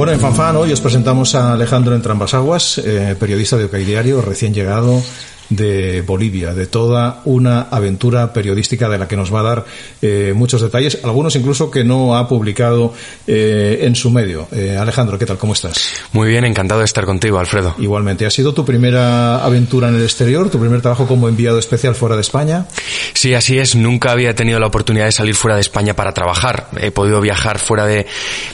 Bueno, en Fanfan hoy os presentamos a Alejandro Entrambasaguas, eh, periodista de OK Diario, recién llegado de Bolivia, de toda una aventura periodística de la que nos va a dar eh, muchos detalles, algunos incluso que no ha publicado eh, en su medio. Eh, Alejandro, ¿qué tal? ¿Cómo estás? Muy bien, encantado de estar contigo, Alfredo. Igualmente, ¿ha sido tu primera aventura en el exterior, tu primer trabajo como enviado especial fuera de España? Sí, así es. Nunca había tenido la oportunidad de salir fuera de España para trabajar. He podido viajar fuera de,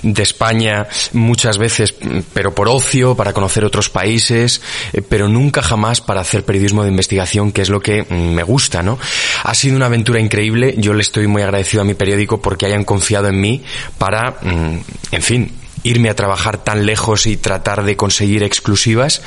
de España muchas veces, pero por ocio, para conocer otros países, pero nunca jamás para hacer periodismo de investigación, que es lo que mm, me gusta, ¿no? Ha sido una aventura increíble. Yo le estoy muy agradecido a mi periódico porque hayan confiado en mí para, mm, en fin, irme a trabajar tan lejos y tratar de conseguir exclusivas.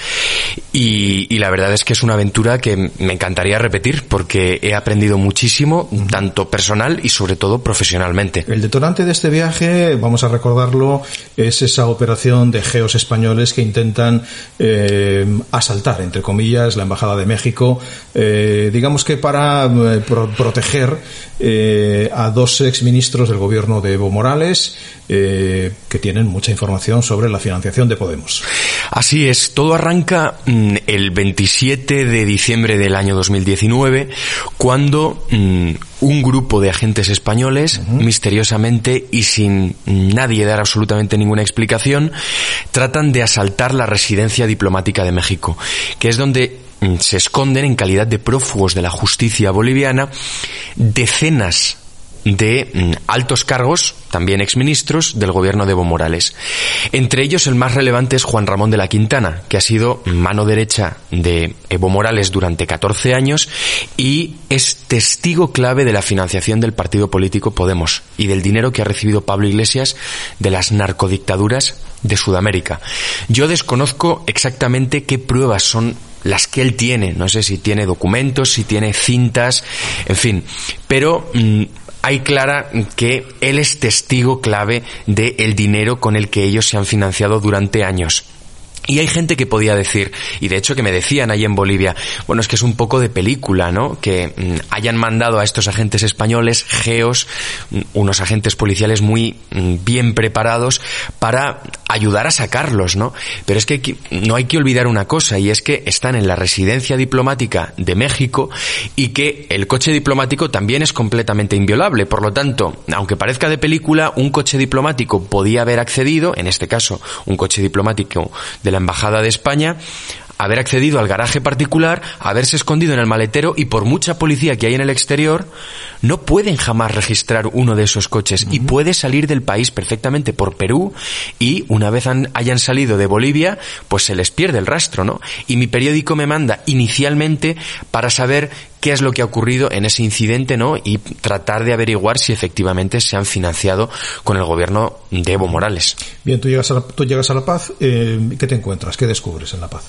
Y, y, la verdad es que es una aventura que me encantaría repetir porque he aprendido muchísimo, tanto personal y sobre todo profesionalmente. El detonante de este viaje, vamos a recordarlo, es esa operación de geos españoles que intentan eh, asaltar, entre comillas, la Embajada de México, eh, digamos que para eh, pro proteger eh, a dos exministros del gobierno de Evo Morales que tienen mucha información sobre la financiación de Podemos. Así es, todo arranca mm, el 27 de diciembre del año 2019 cuando mm, un grupo de agentes españoles, uh -huh. misteriosamente y sin nadie dar absolutamente ninguna explicación, tratan de asaltar la residencia diplomática de México, que es donde mm, se esconden en calidad de prófugos de la justicia boliviana decenas de mm, altos cargos, también exministros, del gobierno de Evo Morales. Entre ellos el más relevante es Juan Ramón de la Quintana, que ha sido mano derecha de Evo Morales durante 14 años y es testigo clave de la financiación del partido político Podemos y del dinero que ha recibido Pablo Iglesias de las narcodictaduras de Sudamérica. Yo desconozco exactamente qué pruebas son las que él tiene, no sé si tiene documentos, si tiene cintas, en fin, pero mmm, hay clara que él es testigo clave del el dinero con el que ellos se han financiado durante años. Y hay gente que podía decir, y de hecho que me decían ahí en Bolivia, bueno, es que es un poco de película, ¿no? Que mm, hayan mandado a estos agentes españoles, geos, mm, unos agentes policiales muy mm, bien preparados para ayudar a sacarlos, ¿no? Pero es que no hay que olvidar una cosa, y es que están en la residencia diplomática de México y que el coche diplomático también es completamente inviolable. Por lo tanto, aunque parezca de película, un coche diplomático podía haber accedido, en este caso, un coche diplomático de la Embajada de España, haber accedido al garaje particular, haberse escondido en el maletero y por mucha policía que hay en el exterior, no pueden jamás registrar uno de esos coches uh -huh. y puede salir del país perfectamente por Perú y una vez han, hayan salido de Bolivia, pues se les pierde el rastro, ¿no? Y mi periódico me manda inicialmente para saber qué es lo que ha ocurrido en ese incidente, ¿no? Y tratar de averiguar si efectivamente se han financiado con el gobierno de Evo Morales. Bien, tú llegas a La, tú llegas a la Paz, eh, ¿qué te encuentras? ¿Qué descubres en La Paz?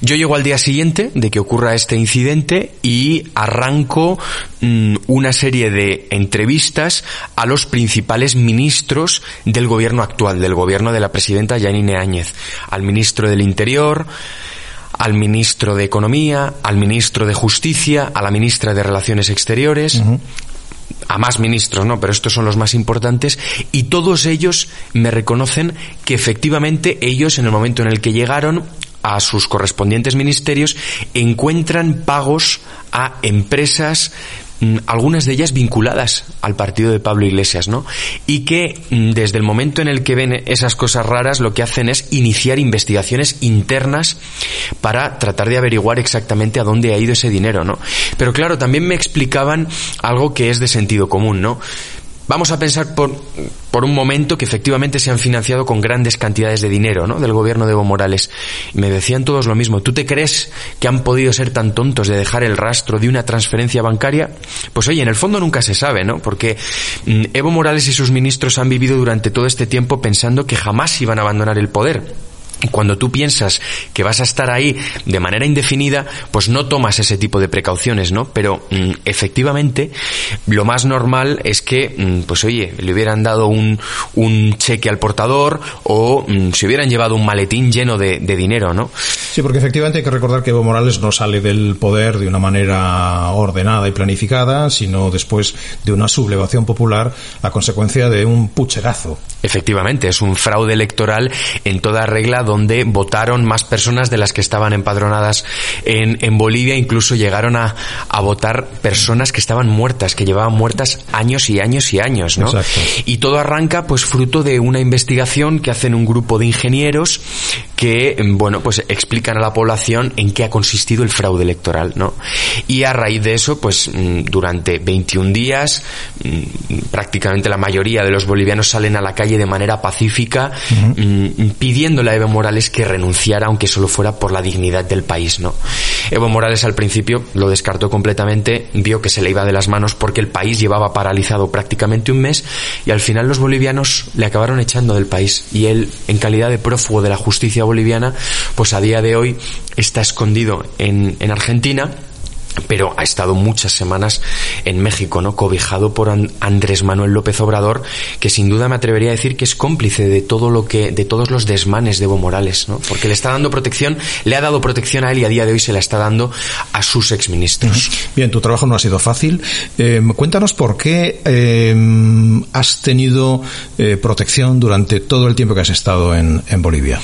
Yo llego al día siguiente de que ocurra este incidente y arranco mmm, una serie de entrevistas a los principales ministros del gobierno actual, del gobierno de la presidenta Yanine Áñez, al ministro del Interior, al ministro de Economía, al ministro de Justicia, a la ministra de Relaciones Exteriores, uh -huh a más ministros, ¿no? Pero estos son los más importantes y todos ellos me reconocen que efectivamente ellos en el momento en el que llegaron a sus correspondientes ministerios encuentran pagos a empresas algunas de ellas vinculadas al partido de Pablo Iglesias, ¿no? Y que mm, desde el momento en el que ven esas cosas raras lo que hacen es iniciar investigaciones internas para tratar de averiguar exactamente a dónde ha ido ese dinero, ¿no? Pero claro, también me explicaban algo que es de sentido común, ¿no? Vamos a pensar por, por un momento que efectivamente se han financiado con grandes cantidades de dinero, ¿no? Del gobierno de Evo Morales. Me decían todos lo mismo. ¿Tú te crees que han podido ser tan tontos de dejar el rastro de una transferencia bancaria? Pues oye, en el fondo nunca se sabe, ¿no? Porque mm, Evo Morales y sus ministros han vivido durante todo este tiempo pensando que jamás iban a abandonar el poder cuando tú piensas que vas a estar ahí de manera indefinida, pues no tomas ese tipo de precauciones, ¿no? Pero mm, efectivamente, lo más normal es que, mm, pues oye, le hubieran dado un, un cheque al portador o mm, se hubieran llevado un maletín lleno de, de, dinero, ¿no? Sí, porque efectivamente hay que recordar que Evo Morales no sale del poder de una manera ordenada y planificada, sino después de una sublevación popular a consecuencia de un pucherazo. Efectivamente, es un fraude electoral en toda regla donde votaron más personas de las que estaban empadronadas en, en Bolivia, incluso llegaron a, a, votar personas que estaban muertas, que llevaban muertas años y años y años, ¿no? Exacto. Y todo arranca pues fruto de una investigación que hacen un grupo de ingenieros que, bueno, pues explican a la población en qué ha consistido el fraude electoral, ¿no? Y a raíz de eso, pues mm, durante 21 días, mm, prácticamente la mayoría de los bolivianos salen a la calle de manera pacífica, uh -huh. pidiéndole a Evo Morales que renunciara, aunque solo fuera por la dignidad del país, ¿no? Evo Morales al principio lo descartó completamente, vio que se le iba de las manos porque el país llevaba paralizado prácticamente un mes y al final los bolivianos le acabaron echando del país y él, en calidad de prófugo de la justicia boliviana, pues a día de hoy está escondido en, en Argentina pero ha estado muchas semanas en México, ¿no? Cobijado por Andrés Manuel López Obrador, que sin duda me atrevería a decir que es cómplice de todo lo que, de todos los desmanes de Evo Morales, ¿no? Porque le está dando protección, le ha dado protección a él y a día de hoy se la está dando a sus exministros. Bien, tu trabajo no ha sido fácil. Eh, cuéntanos por qué eh, has tenido eh, protección durante todo el tiempo que has estado en, en Bolivia.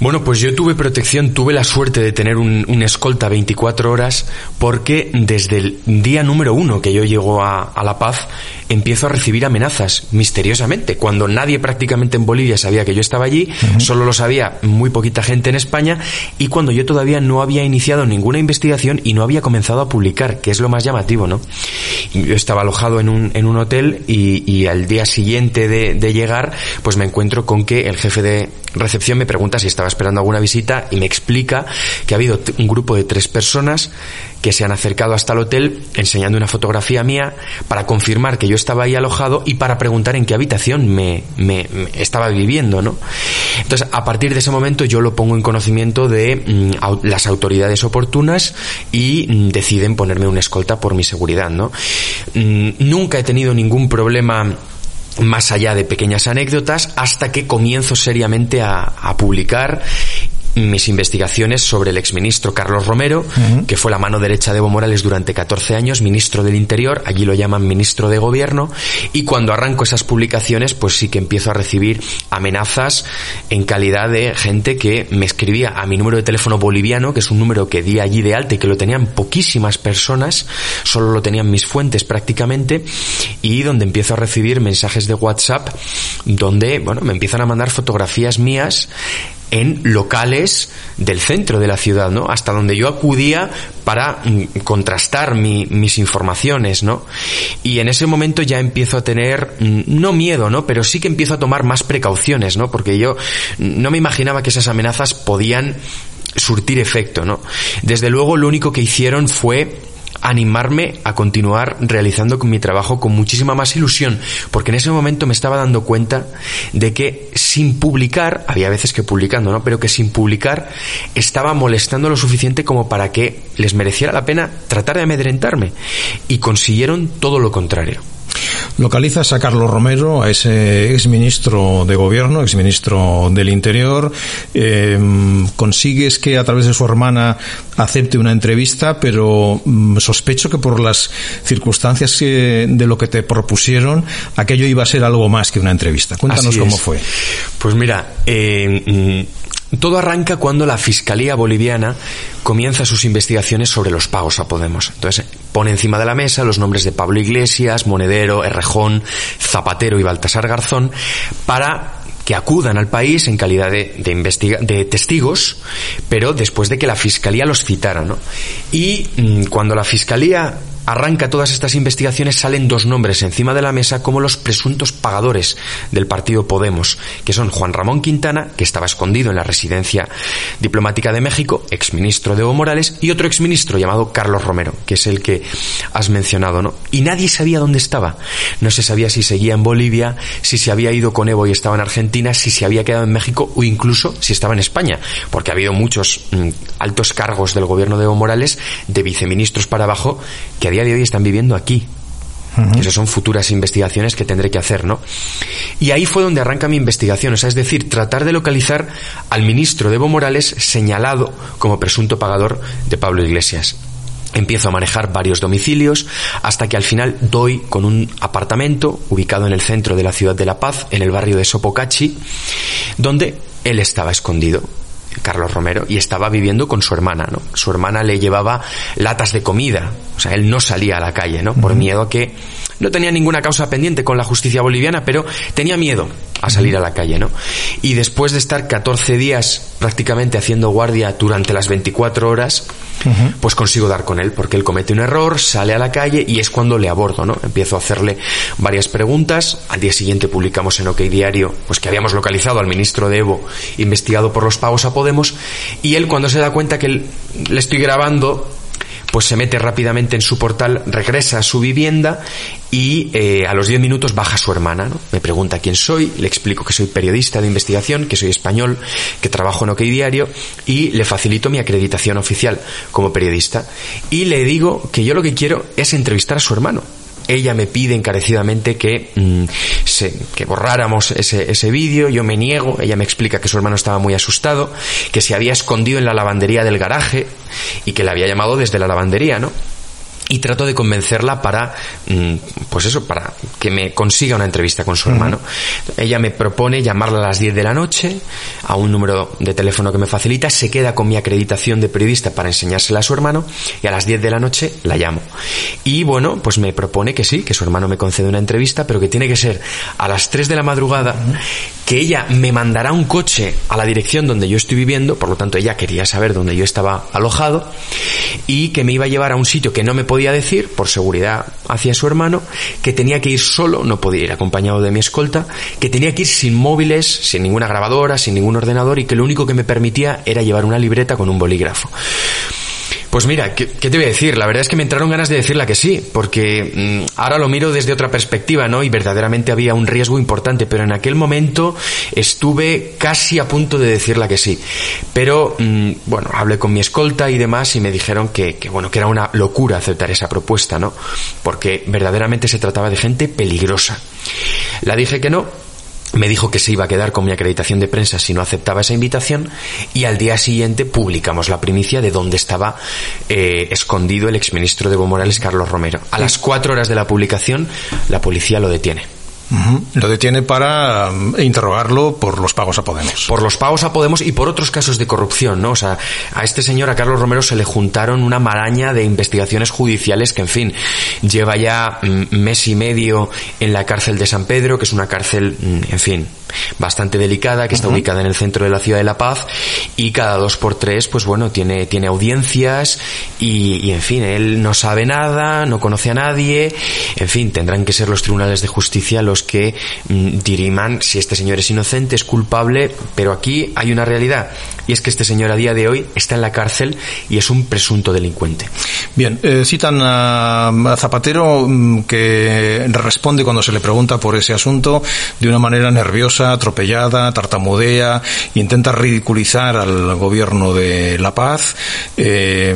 Bueno, pues yo tuve protección, tuve la suerte de tener un, escolta 24 horas porque desde el día número uno que yo llego a, La Paz empiezo a recibir amenazas misteriosamente. Cuando nadie prácticamente en Bolivia sabía que yo estaba allí, uh -huh. solo lo sabía muy poquita gente en España y cuando yo todavía no había iniciado ninguna investigación y no había comenzado a publicar, que es lo más llamativo, ¿no? Yo estaba alojado en un, en un hotel y, y al día siguiente de, de llegar, pues me encuentro con que el jefe de recepción me pregunta si estaba esperando alguna visita y me explica que ha habido un grupo de tres personas que se han acercado hasta el hotel enseñando una fotografía mía para confirmar que yo estaba ahí alojado y para preguntar en qué habitación me, me, estaba viviendo, ¿no? Entonces, a partir de ese momento yo lo pongo en conocimiento de mm, las autoridades oportunas y mm, deciden ponerme una escolta por mi seguridad, ¿no? Mm, nunca he tenido ningún problema más allá de pequeñas anécdotas hasta que comienzo seriamente a, a publicar mis investigaciones sobre el exministro Carlos Romero, uh -huh. que fue la mano derecha de Evo Morales durante 14 años, ministro del Interior, allí lo llaman ministro de Gobierno, y cuando arranco esas publicaciones, pues sí que empiezo a recibir amenazas en calidad de gente que me escribía a mi número de teléfono boliviano, que es un número que di allí de alta y que lo tenían poquísimas personas, solo lo tenían mis fuentes prácticamente, y donde empiezo a recibir mensajes de WhatsApp donde, bueno, me empiezan a mandar fotografías mías en locales del centro de la ciudad, ¿no? Hasta donde yo acudía para mm, contrastar mi, mis informaciones, ¿no? Y en ese momento ya empiezo a tener, mm, no miedo, ¿no? Pero sí que empiezo a tomar más precauciones, ¿no? Porque yo no me imaginaba que esas amenazas podían surtir efecto, ¿no? Desde luego lo único que hicieron fue animarme a continuar realizando mi trabajo con muchísima más ilusión, porque en ese momento me estaba dando cuenta de que sin publicar, había veces que publicando, ¿no? Pero que sin publicar estaba molestando lo suficiente como para que les mereciera la pena tratar de amedrentarme y consiguieron todo lo contrario. Localizas a Carlos Romero, a ese exministro de gobierno, exministro del Interior. Eh, consigues que a través de su hermana acepte una entrevista, pero mm, sospecho que por las circunstancias que, de lo que te propusieron, aquello iba a ser algo más que una entrevista. Cuéntanos cómo fue. Pues mira, eh, todo arranca cuando la Fiscalía Boliviana comienza sus investigaciones sobre los pagos a Podemos. Entonces pone encima de la mesa los nombres de Pablo Iglesias, Monedero, Errejón, Zapatero y Baltasar Garzón para que acudan al país en calidad de, testigos, pero después de que la Fiscalía los citara. ¿no? Y mmm, cuando la Fiscalía arranca todas estas investigaciones salen dos nombres encima de la mesa como los presuntos pagadores del partido Podemos, que son Juan Ramón Quintana, que estaba escondido en la residencia diplomática de México, exministro de Evo Morales, y otro exministro llamado Carlos Romero, que es el que has mencionado, ¿no? Y nadie sabía dónde estaba. No se sabía si seguía en Bolivia, si se había ido con Evo y estaba en Argentina, si se había quedado en México o incluso si estaba en España, porque ha habido muchos mm, altos cargos del gobierno de Evo Morales, de viceministros para abajo, que a día de hoy están viviendo aquí. Esas son futuras investigaciones que tendré que hacer, ¿no? Y ahí fue donde arranca mi investigación, o sea, es decir, tratar de localizar al ministro de Evo Morales señalado como presunto pagador de Pablo Iglesias. Empiezo a manejar varios domicilios hasta que al final doy con un apartamento ubicado en el centro de la ciudad de La Paz, en el barrio de Sopocachi, donde él estaba escondido. Carlos Romero y estaba viviendo con su hermana, ¿no? Su hermana le llevaba latas de comida, o sea, él no salía a la calle, ¿no? Por miedo a que no tenía ninguna causa pendiente con la justicia boliviana, pero tenía miedo a salir a la calle, ¿no? Y después de estar 14 días prácticamente haciendo guardia durante las 24 horas, pues consigo dar con él, porque él comete un error, sale a la calle y es cuando le abordo, ¿no? Empiezo a hacerle varias preguntas, al día siguiente publicamos en OK Diario, pues que habíamos localizado al ministro de Evo investigado por los pagos a Podemos, y él cuando se da cuenta que le estoy grabando, pues se mete rápidamente en su portal, regresa a su vivienda y eh, a los 10 minutos baja su hermana. ¿no? Me pregunta quién soy, le explico que soy periodista de investigación, que soy español, que trabajo en OK Diario y le facilito mi acreditación oficial como periodista. Y le digo que yo lo que quiero es entrevistar a su hermano ella me pide encarecidamente que, mm, se, que borráramos ese, ese vídeo, yo me niego, ella me explica que su hermano estaba muy asustado, que se había escondido en la lavandería del garaje y que le había llamado desde la lavandería, ¿no? Y trato de convencerla para, mm, pues eso, para que me consiga una entrevista con su hermano. Ella me propone llamarla a las 10 de la noche a un número de teléfono que me facilita, se queda con mi acreditación de periodista para enseñársela a su hermano y a las 10 de la noche la llamo. Y bueno, pues me propone que sí, que su hermano me concede una entrevista, pero que tiene que ser a las 3 de la madrugada, que ella me mandará un coche a la dirección donde yo estoy viviendo, por lo tanto ella quería saber dónde yo estaba alojado y que me iba a llevar a un sitio que no me podía decir, por seguridad hacia su hermano, que tenía que ir solo, no podía ir acompañado de mi escolta, que tenía que ir sin móviles, sin ninguna grabadora, sin ningún ordenador y que lo único que me permitía era llevar una libreta con un bolígrafo. Pues mira, ¿qué, te voy a decir? La verdad es que me entraron ganas de decirla que sí, porque mm, ahora lo miro desde otra perspectiva, ¿no? Y verdaderamente había un riesgo importante, pero en aquel momento estuve casi a punto de decirla que sí. Pero, mm, bueno, hablé con mi escolta y demás y me dijeron que, que, bueno, que era una locura aceptar esa propuesta, ¿no? Porque verdaderamente se trataba de gente peligrosa. La dije que no, me dijo que se iba a quedar con mi acreditación de prensa si no aceptaba esa invitación y al día siguiente publicamos la primicia de dónde estaba eh, escondido el exministro de Evo Morales, Carlos Romero. A las cuatro horas de la publicación, la policía lo detiene. Lo detiene para mm, interrogarlo por los pagos a Podemos. Por los pagos a Podemos y por otros casos de corrupción, ¿no? O sea, a este señor, a Carlos Romero, se le juntaron una maraña de investigaciones judiciales que, en fin, lleva ya mm, mes y medio en la cárcel de San Pedro, que es una cárcel, mm, en fin, bastante delicada, que está ubicada en el centro de la ciudad de La Paz, y cada dos por tres, pues bueno, tiene, tiene audiencias, y, y en fin, él no sabe nada, no conoce a nadie, en fin, tendrán que ser los tribunales de justicia los que mm, diriman si este señor es inocente, es culpable, pero aquí hay una realidad y es que este señor a día de hoy está en la cárcel y es un presunto delincuente. Bien, eh, citan a, Zapatero mm, que responde cuando se le pregunta por ese asunto de una manera nerviosa, atropellada, tartamudea, intenta ridiculizar al gobierno de La Paz eh,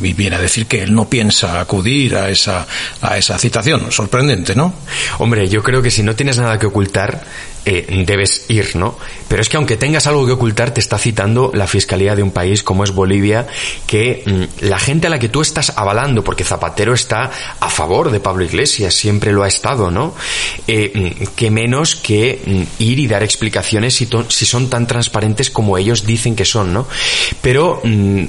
y viene a decir que él no piensa acudir a esa, a esa citación. Sorprendente, ¿no? Hombre, yo creo que si no tienes nada que ocultar, eh, debes ir, ¿no? Pero es que aunque tengas algo que ocultar, te está citando la fiscalía de un país como es Bolivia, que mm, la gente a la que tú estás avalando, porque Zapatero está a favor de Pablo Iglesias, siempre lo ha estado, ¿no? Eh, mm, que menos que mm, ir y dar explicaciones si, si, son tan transparentes como ellos dicen que son, ¿no? Pero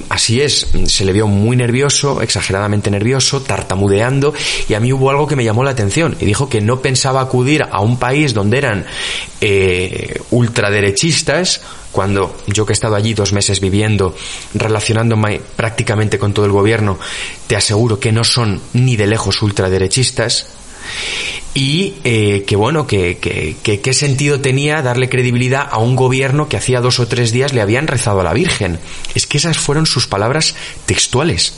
así es, se le vio muy nervioso, exageradamente nervioso, tartamudeando, y a mí hubo algo que me llamó la atención, y dijo que no pensaba acudir a un país donde eran eh, ultraderechistas, cuando yo que he estado allí dos meses viviendo, relacionándome prácticamente con todo el gobierno, te aseguro que no son ni de lejos ultraderechistas, y eh, que bueno, que, que, qué sentido tenía darle credibilidad a un gobierno que hacía dos o tres días le habían rezado a la Virgen. Es que esas fueron sus palabras textuales.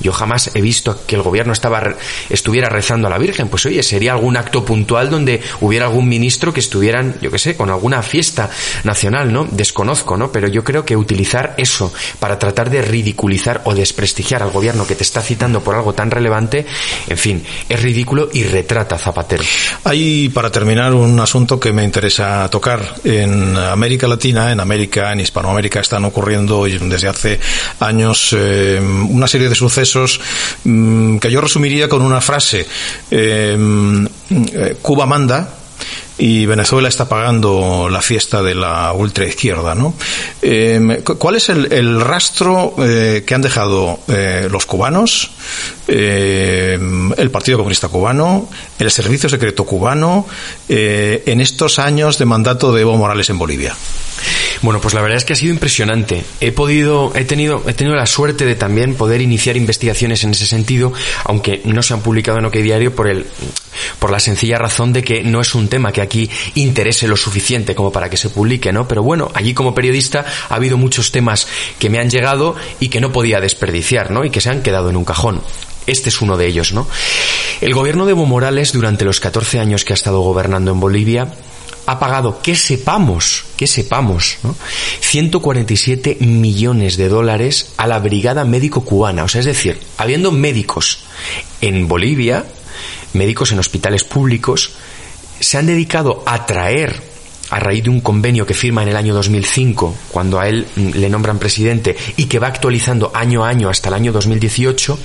Yo jamás he visto que el gobierno estaba, estuviera rezando a la Virgen. Pues oye, sería algún acto puntual donde hubiera algún ministro que estuvieran, yo qué sé, con alguna fiesta nacional, ¿no? Desconozco, ¿no? Pero yo creo que utilizar eso para tratar de ridiculizar o desprestigiar al gobierno que te está citando por algo tan relevante, en fin, es ridículo y retrata Zapatero hay, para terminar, un asunto que me interesa tocar. En América Latina, en América, en Hispanoamérica, están ocurriendo desde hace años eh, una serie de sucesos mm, que yo resumiría con una frase. Eh, mm, eh, Cuba manda, y Venezuela está pagando la fiesta de la ultraizquierda, ¿no? Eh, ¿Cuál es el, rastro eh, que han dejado eh, los cubanos, el Partido Comunista Cubano, el Servicio Secreto Cubano en estos años de mandato de Evo Morales en Bolivia? Bueno, pues la verdad es que ha sido impresionante. He podido, he tenido, he tenido la suerte de también poder iniciar investigaciones en ese sentido, aunque no se han publicado en OK Diario por el, por la sencilla razón de que no es un tema que aquí interese lo suficiente como para que se publique, ¿no? Pero bueno, allí como periodista ha habido muchos temas que me han llegado y que no podía desperdiciar, ¿no? Y que se han quedado en un cajón. Este es uno de ellos, ¿no? El gobierno de Evo Morales, durante los 14 años que ha estado gobernando en Bolivia, ha pagado, que sepamos, que sepamos, ¿no? 147 millones de dólares a la Brigada Médico Cubana. O sea, es decir, habiendo médicos en Bolivia, médicos en hospitales públicos, se han dedicado a traer a raíz de un convenio que firma en el año 2005, cuando a él mm, le nombran presidente, y que va actualizando año a año hasta el año 2018,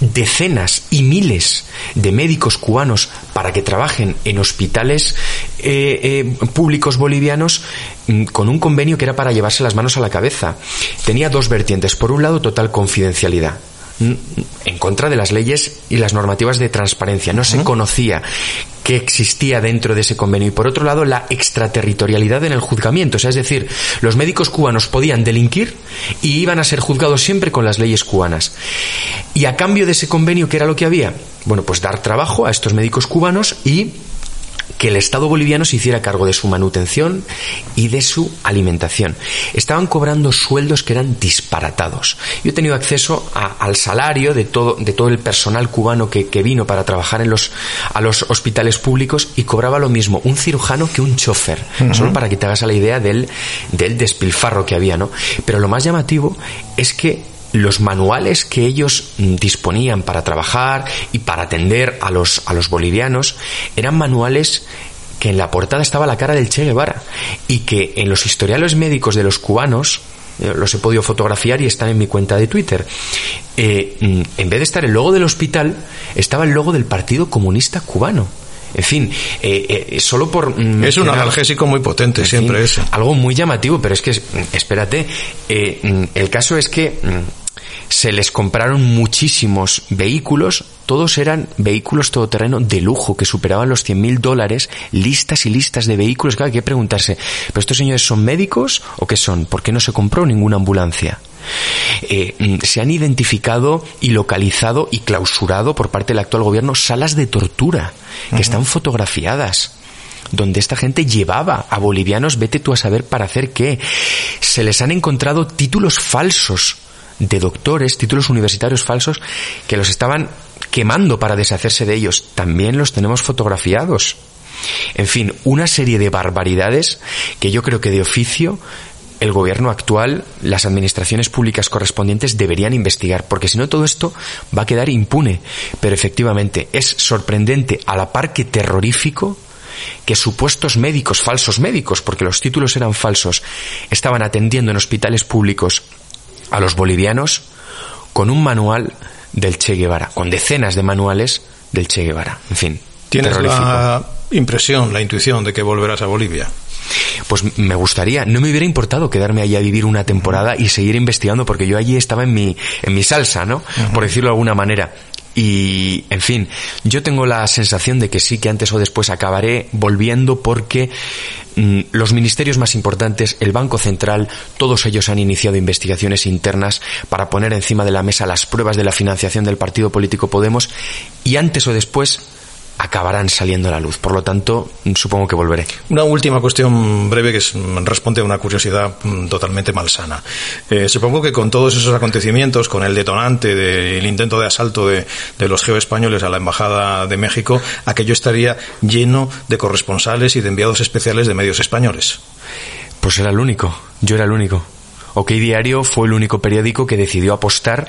decenas y miles de médicos cubanos para que trabajen en hospitales eh, eh, públicos bolivianos mm, con un convenio que era para llevarse las manos a la cabeza. Tenía dos vertientes. Por un lado, total confidencialidad en contra de las leyes y las normativas de transparencia. No se conocía que existía dentro de ese convenio y por otro lado la extraterritorialidad en el juzgamiento, o sea, es decir, los médicos cubanos podían delinquir y iban a ser juzgados siempre con las leyes cubanas. Y a cambio de ese convenio, ¿qué era lo que había? Bueno, pues dar trabajo a estos médicos cubanos y que el Estado boliviano se hiciera cargo de su manutención y de su alimentación. Estaban cobrando sueldos que eran disparatados. Yo he tenido acceso al salario de todo, de todo el personal cubano que, vino para trabajar en los, a los hospitales públicos y cobraba lo mismo un cirujano que un chofer. Solo para que te hagas a la idea del, del despilfarro que había, ¿no? Pero lo más llamativo es que los manuales que ellos mm, disponían para trabajar y para atender a los, a los bolivianos eran manuales que en la portada estaba la cara del Che Guevara y que en los historiales médicos de los cubanos eh, los he podido fotografiar y están en mi cuenta de Twitter. Eh, mm, en vez de estar el logo del hospital, estaba el logo del Partido Comunista Cubano. En fin, eh, solo por... Mm, es un analgésico muy potente, siempre es. Algo muy llamativo, pero es que, espérate, el caso es que se les compraron muchísimos vehículos, todos eran vehículos todoterreno de lujo que superaban los 100.000 dólares, listas y listas de vehículos. Claro, hay que preguntarse, ¿pero estos señores son médicos o qué son? ¿Por qué no se compró ninguna ambulancia? Eh, mm, se han identificado y localizado y clausurado por parte del actual gobierno salas de tortura que están fotografiadas donde esta gente llevaba a bolivianos, vete tú a saber para hacer qué. Se les han encontrado títulos falsos de doctores, títulos universitarios falsos, que los estaban quemando para deshacerse de ellos. También los tenemos fotografiados. En fin, una serie de barbaridades que yo creo que de oficio el gobierno actual, las administraciones públicas correspondientes deberían investigar, porque si no todo esto va a quedar impune. Pero efectivamente es sorprendente a la par que terrorífico que supuestos médicos, falsos médicos, porque los títulos eran falsos, estaban atendiendo en hospitales públicos a los bolivianos con un manual del Che Guevara, con decenas de manuales del Che Guevara. En fin, ¿Tienes la impresión, la intuición de que volverás a Bolivia? Pues me gustaría, no me hubiera importado quedarme allí a vivir una temporada y seguir investigando porque yo allí estaba en mi, en mi salsa, ¿no? Por decirlo de alguna manera. Y, en fin, yo tengo la sensación de que sí que antes o después acabaré volviendo porque mm, los ministerios más importantes, el Banco Central, todos ellos han iniciado investigaciones internas para poner encima de la mesa las pruebas de la financiación del partido político Podemos y antes o después acabarán saliendo a la luz. Por lo tanto, supongo que volveré. Una última cuestión breve que responde a una curiosidad mm, totalmente malsana. Eh, supongo que con todos esos acontecimientos, con el detonante del intento de asalto de, de los geoespañoles a la Embajada de México, aquello estaría lleno de corresponsales y de enviados especiales de medios españoles. Pues era el único. Yo era el único. OK Diario fue el único periódico que decidió apostar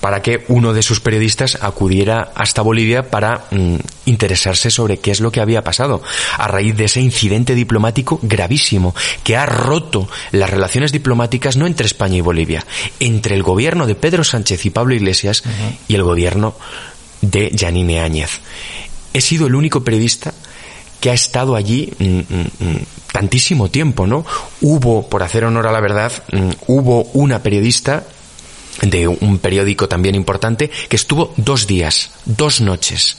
para que uno de sus periodistas acudiera hasta Bolivia para mm, interesarse sobre qué es lo que había pasado a raíz de ese incidente diplomático gravísimo que ha roto las relaciones diplomáticas no entre España y Bolivia, entre el gobierno de Pedro Sánchez y Pablo Iglesias y el gobierno de Janine Áñez. He sido el único periodista que ha estado allí mm, mm, tantísimo tiempo, ¿no? Hubo, por hacer honor a la verdad, mm, hubo una periodista de un periódico también importante que estuvo dos días, dos noches.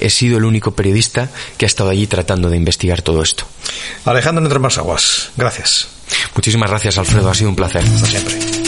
He sido el único periodista que ha estado allí tratando de investigar todo esto. Alejandro Entre Más Aguas, gracias. Muchísimas gracias, Alfredo. Ha sido un placer. Hasta siempre.